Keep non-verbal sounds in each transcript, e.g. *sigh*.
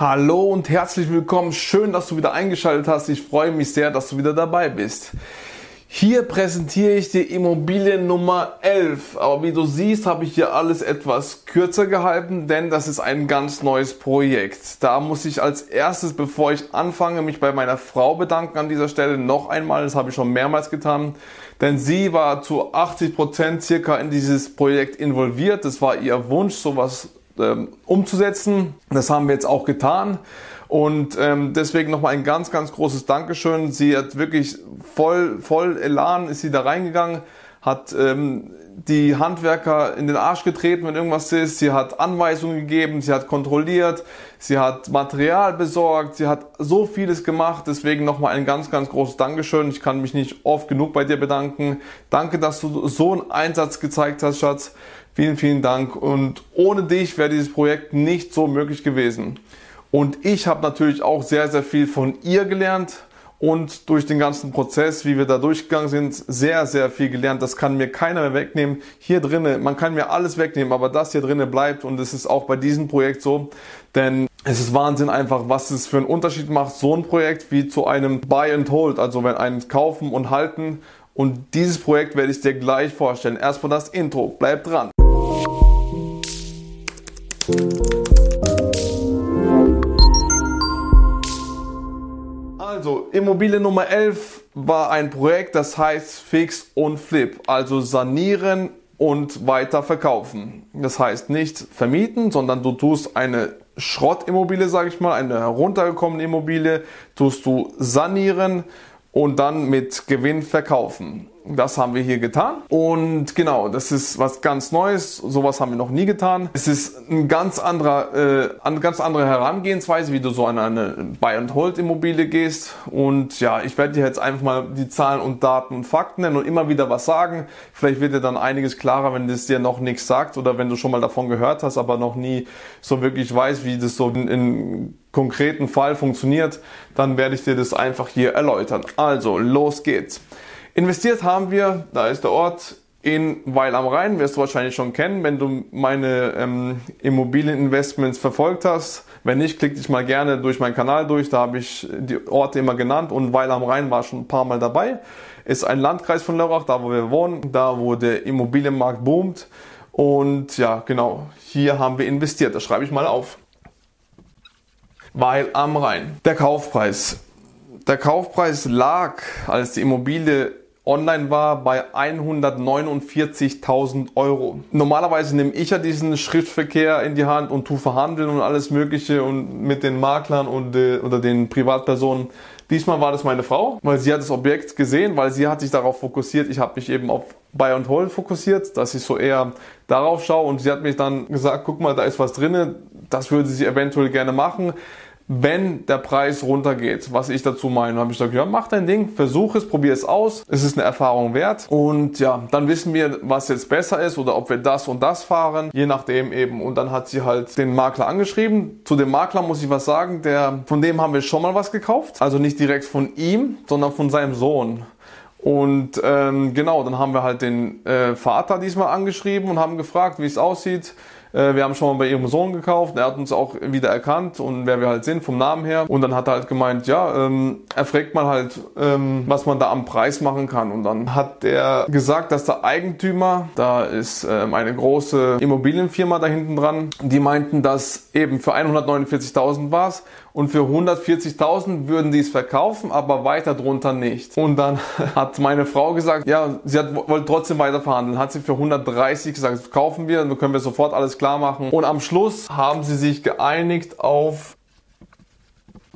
Hallo und herzlich willkommen. Schön, dass du wieder eingeschaltet hast. Ich freue mich sehr, dass du wieder dabei bist. Hier präsentiere ich dir Immobilie Nummer 11. Aber wie du siehst, habe ich hier alles etwas kürzer gehalten, denn das ist ein ganz neues Projekt. Da muss ich als erstes, bevor ich anfange, mich bei meiner Frau bedanken an dieser Stelle noch einmal. Das habe ich schon mehrmals getan. Denn sie war zu 80 Prozent circa in dieses Projekt involviert. Das war ihr Wunsch, sowas ähm, umzusetzen. Das haben wir jetzt auch getan. Und ähm, deswegen nochmal ein ganz, ganz großes Dankeschön. Sie hat wirklich voll, voll Elan ist sie da reingegangen, hat ähm, die Handwerker in den Arsch getreten, wenn irgendwas ist. Sie hat Anweisungen gegeben, sie hat kontrolliert, sie hat Material besorgt, sie hat so vieles gemacht. Deswegen nochmal ein ganz, ganz großes Dankeschön. Ich kann mich nicht oft genug bei dir bedanken. Danke, dass du so einen Einsatz gezeigt hast, Schatz. Vielen, vielen Dank. Und ohne dich wäre dieses Projekt nicht so möglich gewesen. Und ich habe natürlich auch sehr, sehr viel von ihr gelernt und durch den ganzen Prozess, wie wir da durchgegangen sind, sehr, sehr viel gelernt. Das kann mir keiner mehr wegnehmen. Hier drinnen, man kann mir alles wegnehmen, aber das hier drinnen bleibt und es ist auch bei diesem Projekt so, denn es ist Wahnsinn einfach, was es für einen Unterschied macht, so ein Projekt wie zu einem Buy and Hold, also wenn ein Kaufen und Halten. Und dieses Projekt werde ich dir gleich vorstellen. Erstmal das Intro. Bleib dran. Also, Immobilie Nummer 11 war ein Projekt, das heißt Fix und Flip, also sanieren und weiter verkaufen. Das heißt nicht vermieten, sondern du tust eine Schrottimmobilie, sage ich mal, eine heruntergekommene Immobilie, tust du sanieren und dann mit Gewinn verkaufen. Das haben wir hier getan. Und genau, das ist was ganz Neues. Sowas haben wir noch nie getan. Es ist ein ganz anderer, äh, eine ganz andere Herangehensweise, wie du so an eine Buy-and-Hold-Immobilie gehst. Und ja, ich werde dir jetzt einfach mal die Zahlen und Daten und Fakten nennen und immer wieder was sagen. Vielleicht wird dir dann einiges klarer, wenn das dir noch nichts sagt oder wenn du schon mal davon gehört hast, aber noch nie so wirklich weißt, wie das so in, in konkreten Fall funktioniert, dann werde ich dir das einfach hier erläutern. Also, los geht's. Investiert haben wir, da ist der Ort, in Weil am Rhein, wirst du wahrscheinlich schon kennen, wenn du meine ähm, Immobilieninvestments verfolgt hast. Wenn nicht, klick dich mal gerne durch meinen Kanal durch, da habe ich die Orte immer genannt und Weil am Rhein war schon ein paar Mal dabei. Ist ein Landkreis von Lörrach, da wo wir wohnen, da wo der Immobilienmarkt boomt. Und ja, genau, hier haben wir investiert, das schreibe ich mal auf. Weil am Rhein. Der Kaufpreis. Der Kaufpreis lag, als die Immobilie online war bei 149.000 Euro. Normalerweise nehme ich ja diesen Schriftverkehr in die Hand und tu verhandeln und alles Mögliche und mit den Maklern und äh, oder den Privatpersonen. Diesmal war das meine Frau, weil sie hat das Objekt gesehen, weil sie hat sich darauf fokussiert. Ich habe mich eben auf Buy and Hold fokussiert, dass ich so eher darauf schaue und sie hat mich dann gesagt, guck mal, da ist was drinne, das würde sie eventuell gerne machen wenn der Preis runtergeht. Was ich dazu meine, habe ich gesagt, ja, mach dein Ding, versuch es, probier es aus. Es ist eine Erfahrung wert. Und ja, dann wissen wir, was jetzt besser ist oder ob wir das und das fahren, je nachdem eben. Und dann hat sie halt den Makler angeschrieben. Zu dem Makler muss ich was sagen, der, von dem haben wir schon mal was gekauft. Also nicht direkt von ihm, sondern von seinem Sohn. Und ähm, genau, dann haben wir halt den äh, Vater diesmal angeschrieben und haben gefragt, wie es aussieht. Äh, wir haben schon mal bei ihrem Sohn gekauft. Er hat uns auch wieder erkannt und wer wir halt sind vom Namen her. Und dann hat er halt gemeint, ja, ähm, er fragt mal halt, ähm, was man da am Preis machen kann. Und dann hat er gesagt, dass der Eigentümer, da ist ähm, eine große Immobilienfirma da hinten dran, die meinten, dass eben für 149.000 war es und für 140.000 würden die es verkaufen, aber weiter drunter nicht. Und dann *laughs* hat meine Frau gesagt, ja, sie hat, wollte trotzdem weiter verhandeln. Hat sie für 130 gesagt, kaufen wir, dann können wir sofort alles klar machen. Und am Schluss haben sie sich geeinigt auf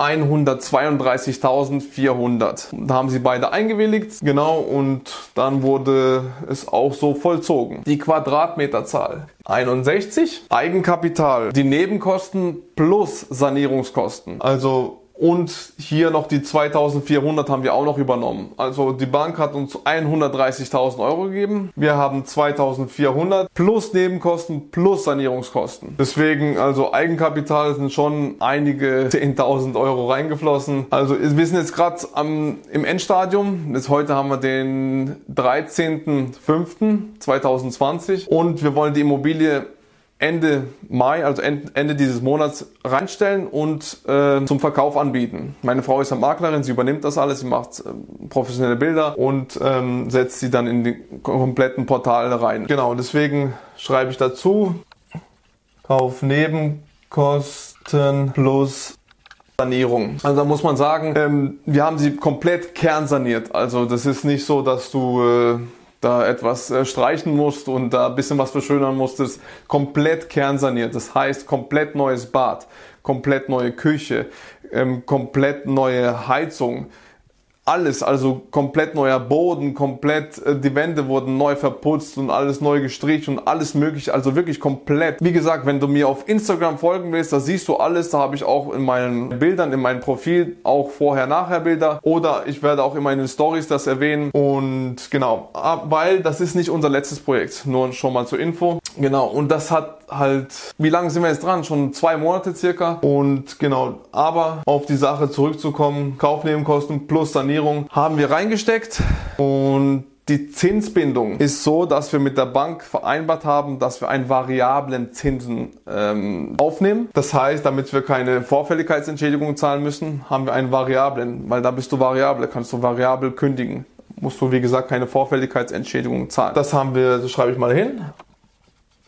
132.400. Da haben sie beide eingewilligt, genau, und dann wurde es auch so vollzogen. Die Quadratmeterzahl 61, Eigenkapital, die Nebenkosten plus Sanierungskosten. Also und hier noch die 2400 haben wir auch noch übernommen. Also die Bank hat uns 130.000 Euro gegeben. Wir haben 2400 plus Nebenkosten plus Sanierungskosten. Deswegen, also Eigenkapital sind schon einige *laughs* 10.000 Euro reingeflossen. Also wir sind jetzt gerade im Endstadium. Jetzt heute haben wir den 13.05.2020 und wir wollen die Immobilie Ende Mai, also Ende dieses Monats reinstellen und äh, zum Verkauf anbieten. Meine Frau ist ja Maklerin, sie übernimmt das alles, sie macht äh, professionelle Bilder und ähm, setzt sie dann in die kompletten Portale rein. Genau, deswegen schreibe ich dazu, Kauf Nebenkosten plus Sanierung. Also da muss man sagen, ähm, wir haben sie komplett kernsaniert. Also das ist nicht so, dass du äh, da etwas äh, streichen musst und da ein bisschen was verschönern musstest, komplett kernsaniert. Das heißt, komplett neues Bad, komplett neue Küche, ähm, komplett neue Heizung, alles, also komplett neuer Boden, komplett äh, die Wände wurden neu verputzt und alles neu gestrichen und alles mögliche, also wirklich komplett. Wie gesagt, wenn du mir auf Instagram folgen willst, da siehst du alles, da habe ich auch in meinen Bildern, in meinem Profil auch vorher-nachher Bilder oder ich werde auch in meinen Stories das erwähnen und genau, ah, weil das ist nicht unser letztes Projekt, nur schon mal zur Info. Genau, und das hat halt, wie lange sind wir jetzt dran? Schon zwei Monate circa und genau, aber auf die Sache zurückzukommen, Kaufnebenkosten plus Sanierung haben wir reingesteckt und die Zinsbindung ist so, dass wir mit der Bank vereinbart haben, dass wir einen variablen Zinsen ähm, aufnehmen. Das heißt, damit wir keine Vorfälligkeitsentschädigung zahlen müssen, haben wir einen variablen, weil da bist du variabel, kannst du variabel kündigen. Musst du, wie gesagt, keine Vorfälligkeitsentschädigung zahlen. Das haben wir, das schreibe ich mal hin.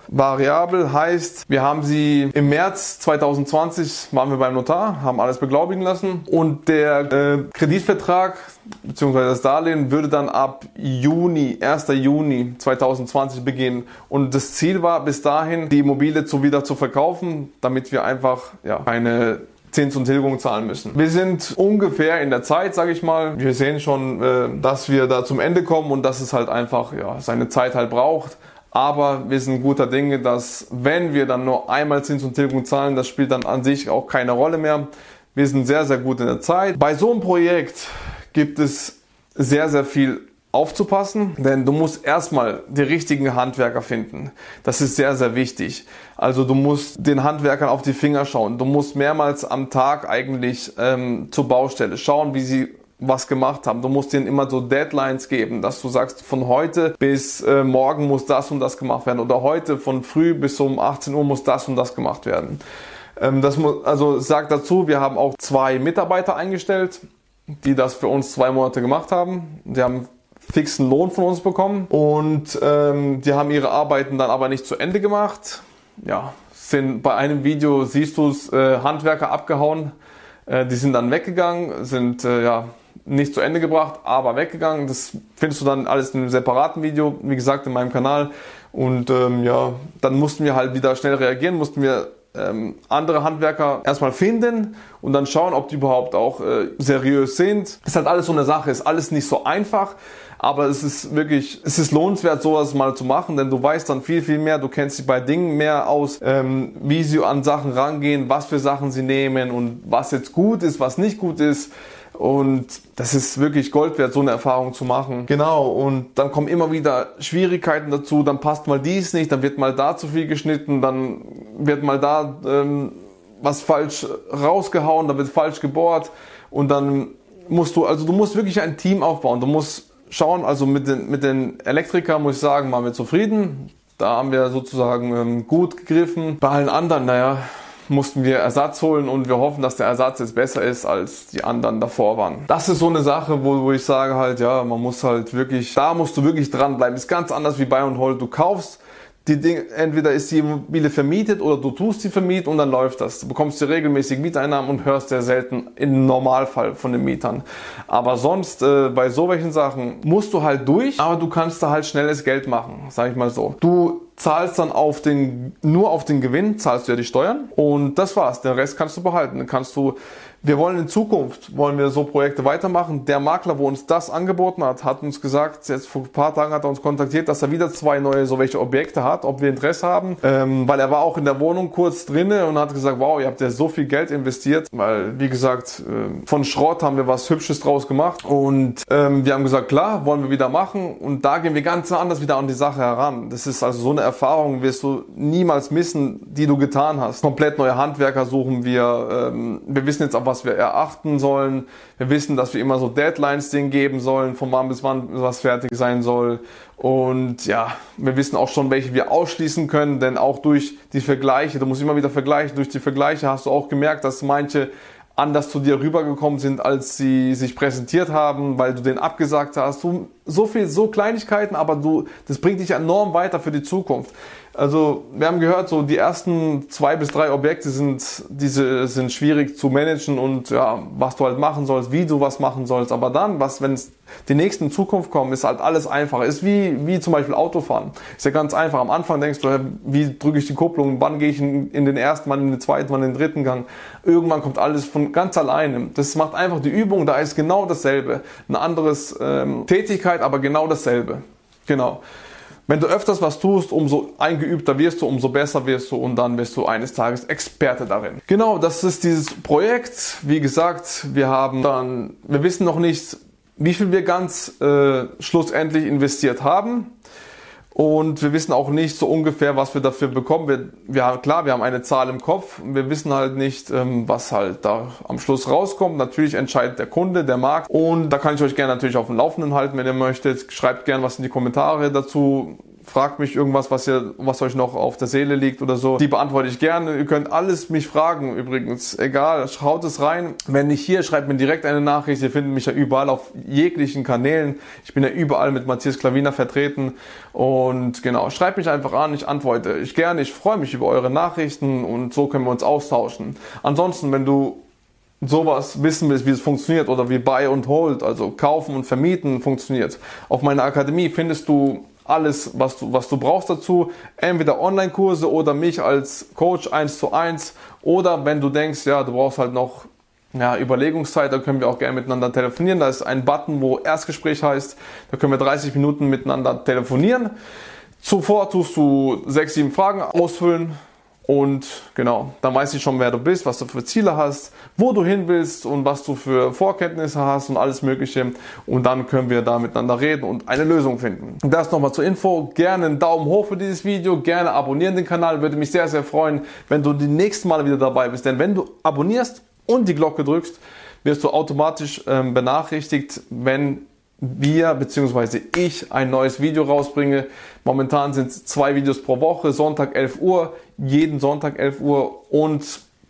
Variabel heißt, wir haben sie im März 2020 waren wir beim Notar, haben alles beglaubigen lassen und der äh, Kreditvertrag bzw. das Darlehen würde dann ab Juni, 1. Juni 2020 beginnen und das Ziel war bis dahin die Immobilie zu wieder zu verkaufen, damit wir einfach ja, eine Zins und Tilgung zahlen müssen. Wir sind ungefähr in der Zeit, sage ich mal. Wir sehen schon, äh, dass wir da zum Ende kommen und dass es halt einfach ja, seine Zeit halt braucht. Aber wir sind guter Dinge, dass wenn wir dann nur einmal Zins und Tilgung zahlen, das spielt dann an sich auch keine Rolle mehr. Wir sind sehr, sehr gut in der Zeit. Bei so einem Projekt gibt es sehr, sehr viel aufzupassen, denn du musst erstmal die richtigen Handwerker finden. Das ist sehr, sehr wichtig. Also du musst den Handwerkern auf die Finger schauen. Du musst mehrmals am Tag eigentlich ähm, zur Baustelle schauen, wie sie was gemacht haben. Du musst ihnen immer so Deadlines geben, dass du sagst, von heute bis äh, morgen muss das und das gemacht werden oder heute von früh bis um 18 Uhr muss das und das gemacht werden. Ähm, das muss, also sagt dazu, wir haben auch zwei Mitarbeiter eingestellt, die das für uns zwei Monate gemacht haben. Die haben fixen Lohn von uns bekommen und ähm, die haben ihre Arbeiten dann aber nicht zu Ende gemacht. Ja, sind bei einem Video siehst du es, äh, Handwerker abgehauen. Äh, die sind dann weggegangen, sind äh, ja nicht zu Ende gebracht, aber weggegangen. Das findest du dann alles in einem separaten Video, wie gesagt, in meinem Kanal. Und ähm, ja, dann mussten wir halt wieder schnell reagieren, mussten wir ähm, andere Handwerker erstmal finden und dann schauen, ob die überhaupt auch äh, seriös sind. Ist halt alles so eine Sache, ist alles nicht so einfach, aber es ist wirklich, es ist lohnenswert, sowas mal zu machen, denn du weißt dann viel, viel mehr, du kennst dich bei Dingen mehr aus, ähm, wie sie an Sachen rangehen, was für Sachen sie nehmen und was jetzt gut ist, was nicht gut ist. Und das ist wirklich Gold wert, so eine Erfahrung zu machen. Genau, und dann kommen immer wieder Schwierigkeiten dazu, dann passt mal dies nicht, dann wird mal da zu viel geschnitten, dann wird mal da ähm, was falsch rausgehauen, dann wird falsch gebohrt und dann musst du, also du musst wirklich ein Team aufbauen. Du musst schauen, also mit den, mit den Elektrikern muss ich sagen, waren wir zufrieden. Da haben wir sozusagen ähm, gut gegriffen. Bei allen anderen, naja, mussten wir Ersatz holen und wir hoffen, dass der Ersatz jetzt besser ist, als die anderen davor waren. Das ist so eine Sache, wo, wo ich sage halt, ja, man muss halt wirklich, da musst du wirklich dranbleiben. Ist ganz anders wie bei und Hold. Du kaufst die Dinge, entweder ist die Immobilie vermietet oder du tust sie vermieten und dann läuft das. Du bekommst dir regelmäßig Mieteinnahmen und hörst sehr selten im Normalfall von den Mietern. Aber sonst äh, bei so welchen Sachen musst du halt durch, aber du kannst da halt schnelles Geld machen, sag ich mal so. Du zahlst dann auf den, nur auf den Gewinn, zahlst du ja die Steuern und das war's. Den Rest kannst du behalten. Dann kannst du wir wollen in Zukunft, wollen wir so Projekte weitermachen. Der Makler, wo uns das angeboten hat, hat uns gesagt, jetzt vor ein paar Tagen hat er uns kontaktiert, dass er wieder zwei neue so welche Objekte hat, ob wir Interesse haben, ähm, weil er war auch in der Wohnung kurz drinne und hat gesagt, wow, ihr habt ja so viel Geld investiert, weil, wie gesagt, äh, von Schrott haben wir was Hübsches draus gemacht und ähm, wir haben gesagt, klar, wollen wir wieder machen und da gehen wir ganz anders wieder an die Sache heran. Das ist also so eine Erfahrung, wirst du niemals missen, die du getan hast. Komplett neue Handwerker suchen wir, ähm, wir wissen jetzt auch, was was wir erachten sollen. Wir wissen, dass wir immer so Deadlines denen geben sollen, von wann bis wann was fertig sein soll. Und ja, wir wissen auch schon, welche wir ausschließen können, denn auch durch die Vergleiche, du musst immer wieder vergleichen, durch die Vergleiche hast du auch gemerkt, dass manche anders zu dir rübergekommen sind, als sie sich präsentiert haben, weil du den abgesagt hast. So, so viel, so Kleinigkeiten, aber du, das bringt dich enorm weiter für die Zukunft. Also wir haben gehört, so die ersten zwei bis drei Objekte sind diese sind schwierig zu managen und ja, was du halt machen sollst, wie du was machen sollst. Aber dann, was wenn die nächsten in Zukunft kommen, ist halt alles einfacher. Ist wie wie zum Beispiel Autofahren. Ist ja ganz einfach. Am Anfang denkst du, wie drücke ich die Kupplung, wann gehe ich in, in, den ersten, wann in den zweiten, wann in den dritten Gang. Irgendwann kommt alles von ganz alleine. Das macht einfach die Übung. Da ist genau dasselbe, eine anderes ähm, Tätigkeit, aber genau dasselbe. Genau. Wenn du öfters was tust, umso eingeübter wirst du, umso besser wirst du und dann wirst du eines Tages Experte darin. Genau, das ist dieses Projekt. Wie gesagt, wir haben dann, wir wissen noch nicht, wie viel wir ganz äh, schlussendlich investiert haben. Und wir wissen auch nicht so ungefähr, was wir dafür bekommen. Wir, wir, klar, wir haben eine Zahl im Kopf. Wir wissen halt nicht, ähm, was halt da am Schluss rauskommt. Natürlich entscheidet der Kunde, der Markt. Und da kann ich euch gerne natürlich auf dem Laufenden halten, wenn ihr möchtet. Schreibt gerne was in die Kommentare dazu fragt mich irgendwas, was, ihr, was euch noch auf der Seele liegt oder so. Die beantworte ich gerne. Ihr könnt alles mich fragen übrigens. Egal, schaut es rein. Wenn nicht hier, schreibt mir direkt eine Nachricht. Ihr findet mich ja überall auf jeglichen Kanälen. Ich bin ja überall mit Matthias Klaviner vertreten. Und genau, schreibt mich einfach an. Ich antworte ich gerne. Ich freue mich über eure Nachrichten und so können wir uns austauschen. Ansonsten, wenn du sowas wissen willst, wie es funktioniert oder wie Buy und Hold, also kaufen und vermieten funktioniert. Auf meiner Akademie findest du alles, was du, was du brauchst dazu. Entweder Online-Kurse oder mich als Coach eins zu eins. Oder wenn du denkst, ja, du brauchst halt noch ja, Überlegungszeit, da können wir auch gerne miteinander telefonieren. Da ist ein Button, wo Erstgespräch heißt. Da können wir 30 Minuten miteinander telefonieren. Zuvor tust du sechs, sieben Fragen ausfüllen und genau, dann weiß ich schon, wer du bist, was du für Ziele hast, wo du hin willst und was du für Vorkenntnisse hast und alles Mögliche. Und dann können wir da miteinander reden und eine Lösung finden. Das nochmal zur Info. Gerne einen Daumen hoch für dieses Video, gerne abonnieren den Kanal. Würde mich sehr, sehr freuen, wenn du die nächsten Mal wieder dabei bist. Denn wenn du abonnierst und die Glocke drückst, wirst du automatisch ähm, benachrichtigt, wenn wir bzw. ich ein neues Video rausbringe. Momentan sind es zwei Videos pro Woche, Sonntag 11 Uhr, jeden Sonntag 11 Uhr und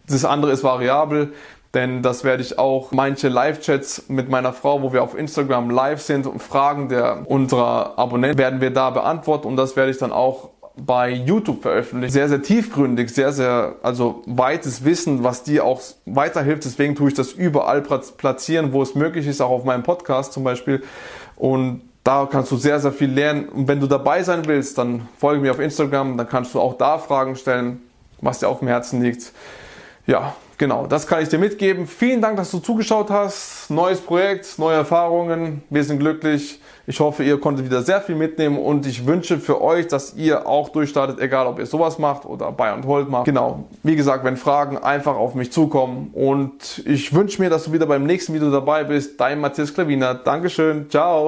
das andere ist variabel, denn das werde ich auch manche Live-Chats mit meiner Frau, wo wir auf Instagram live sind und Fragen der unserer Abonnenten werden wir da beantworten und das werde ich dann auch bei YouTube veröffentlicht. Sehr, sehr tiefgründig, sehr, sehr, also weites Wissen, was dir auch weiterhilft. Deswegen tue ich das überall platzieren, wo es möglich ist, auch auf meinem Podcast zum Beispiel. Und da kannst du sehr, sehr viel lernen. Und wenn du dabei sein willst, dann folge mir auf Instagram, dann kannst du auch da Fragen stellen, was dir auf dem Herzen liegt. Ja, genau, das kann ich dir mitgeben. Vielen Dank, dass du zugeschaut hast. Neues Projekt, neue Erfahrungen. Wir sind glücklich. Ich hoffe, ihr konntet wieder sehr viel mitnehmen und ich wünsche für euch, dass ihr auch durchstartet, egal ob ihr sowas macht oder Buy und Hold macht. Genau. Wie gesagt, wenn Fragen einfach auf mich zukommen und ich wünsche mir, dass du wieder beim nächsten Video dabei bist. Dein Matthias Klaviner. Dankeschön. Ciao.